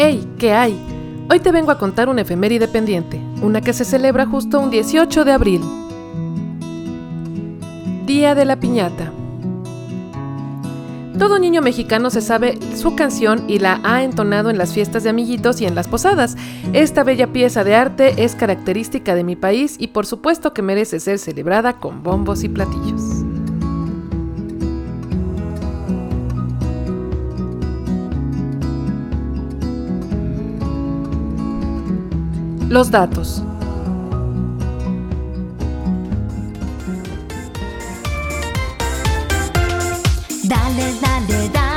¡Hey! ¿Qué hay? Hoy te vengo a contar una efeméride pendiente, una que se celebra justo un 18 de abril. Día de la Piñata. Todo niño mexicano se sabe su canción y la ha entonado en las fiestas de amiguitos y en las posadas. Esta bella pieza de arte es característica de mi país y por supuesto que merece ser celebrada con bombos y platillos. Los datos. Dale, dale, dale,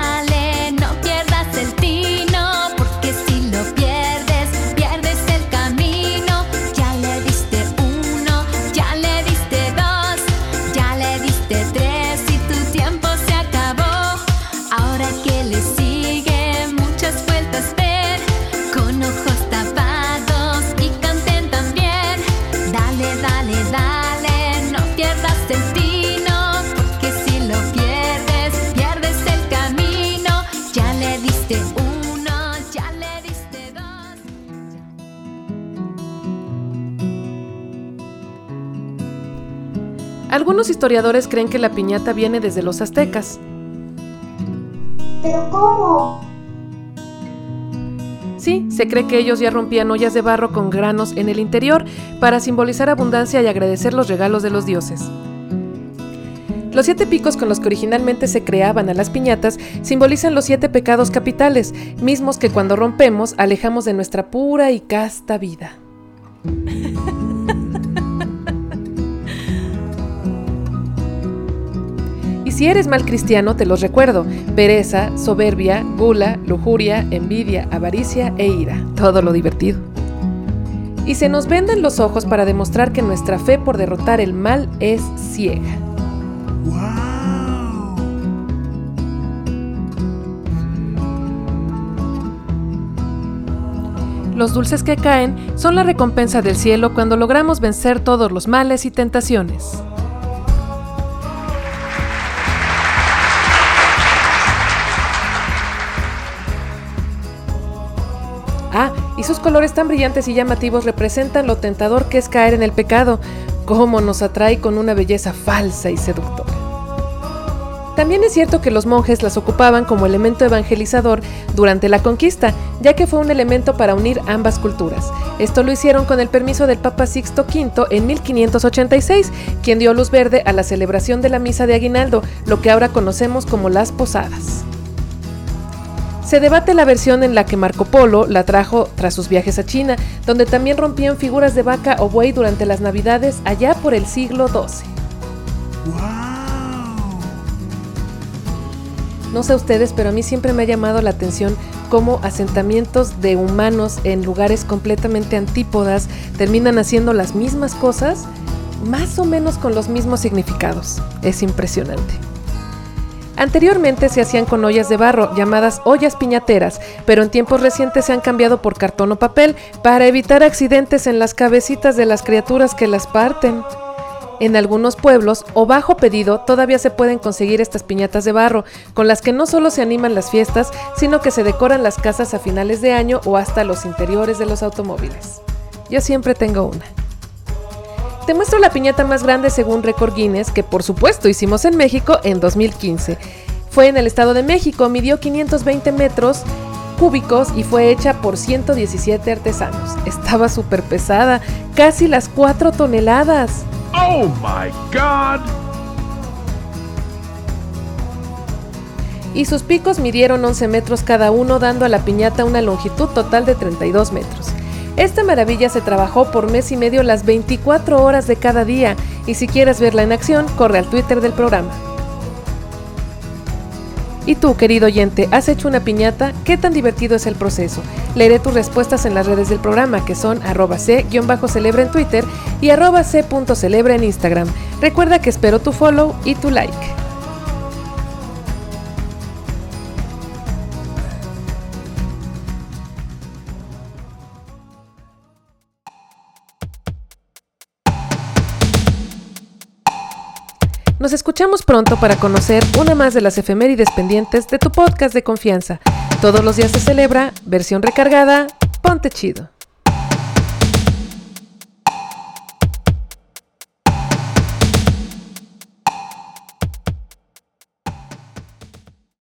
Algunos historiadores creen que la piñata viene desde los aztecas. ¿Pero cómo? Sí, se cree que ellos ya rompían ollas de barro con granos en el interior para simbolizar abundancia y agradecer los regalos de los dioses. Los siete picos con los que originalmente se creaban a las piñatas simbolizan los siete pecados capitales, mismos que cuando rompemos alejamos de nuestra pura y casta vida. Y si eres mal cristiano, te los recuerdo. Pereza, soberbia, gula, lujuria, envidia, avaricia e ira. Todo lo divertido. Y se nos venden los ojos para demostrar que nuestra fe por derrotar el mal es ciega. Los dulces que caen son la recompensa del cielo cuando logramos vencer todos los males y tentaciones. Ah, y sus colores tan brillantes y llamativos representan lo tentador que es caer en el pecado, cómo nos atrae con una belleza falsa y seductora. También es cierto que los monjes las ocupaban como elemento evangelizador durante la conquista, ya que fue un elemento para unir ambas culturas. Esto lo hicieron con el permiso del Papa Sixto V en 1586, quien dio luz verde a la celebración de la misa de aguinaldo, lo que ahora conocemos como las posadas. Se debate la versión en la que Marco Polo la trajo tras sus viajes a China, donde también rompían figuras de vaca o buey durante las navidades allá por el siglo XII. No sé ustedes, pero a mí siempre me ha llamado la atención cómo asentamientos de humanos en lugares completamente antípodas terminan haciendo las mismas cosas, más o menos con los mismos significados. Es impresionante. Anteriormente se hacían con ollas de barro, llamadas ollas piñateras, pero en tiempos recientes se han cambiado por cartón o papel para evitar accidentes en las cabecitas de las criaturas que las parten. En algunos pueblos o bajo pedido todavía se pueden conseguir estas piñatas de barro, con las que no solo se animan las fiestas, sino que se decoran las casas a finales de año o hasta los interiores de los automóviles. Yo siempre tengo una. Te muestro la piñata más grande según Record Guinness, que por supuesto hicimos en México en 2015. Fue en el Estado de México, midió 520 metros cúbicos y fue hecha por 117 artesanos. Estaba súper pesada, casi las 4 toneladas. Oh my god! y sus picos midieron 11 metros cada uno, dando a la piñata una longitud total de 32 metros. Esta maravilla se trabajó por mes y medio las 24 horas de cada día, y si quieres verla en acción, corre al Twitter del programa. Y tú, querido oyente, ¿has hecho una piñata? ¿Qué tan divertido es el proceso? Leeré tus respuestas en las redes del programa, que son arroba c-celebra en Twitter y arroba c.celebra en Instagram. Recuerda que espero tu follow y tu like. Nos escuchamos pronto para conocer una más de las efemérides pendientes de tu podcast de confianza. Todos los días se celebra, versión recargada, ponte chido.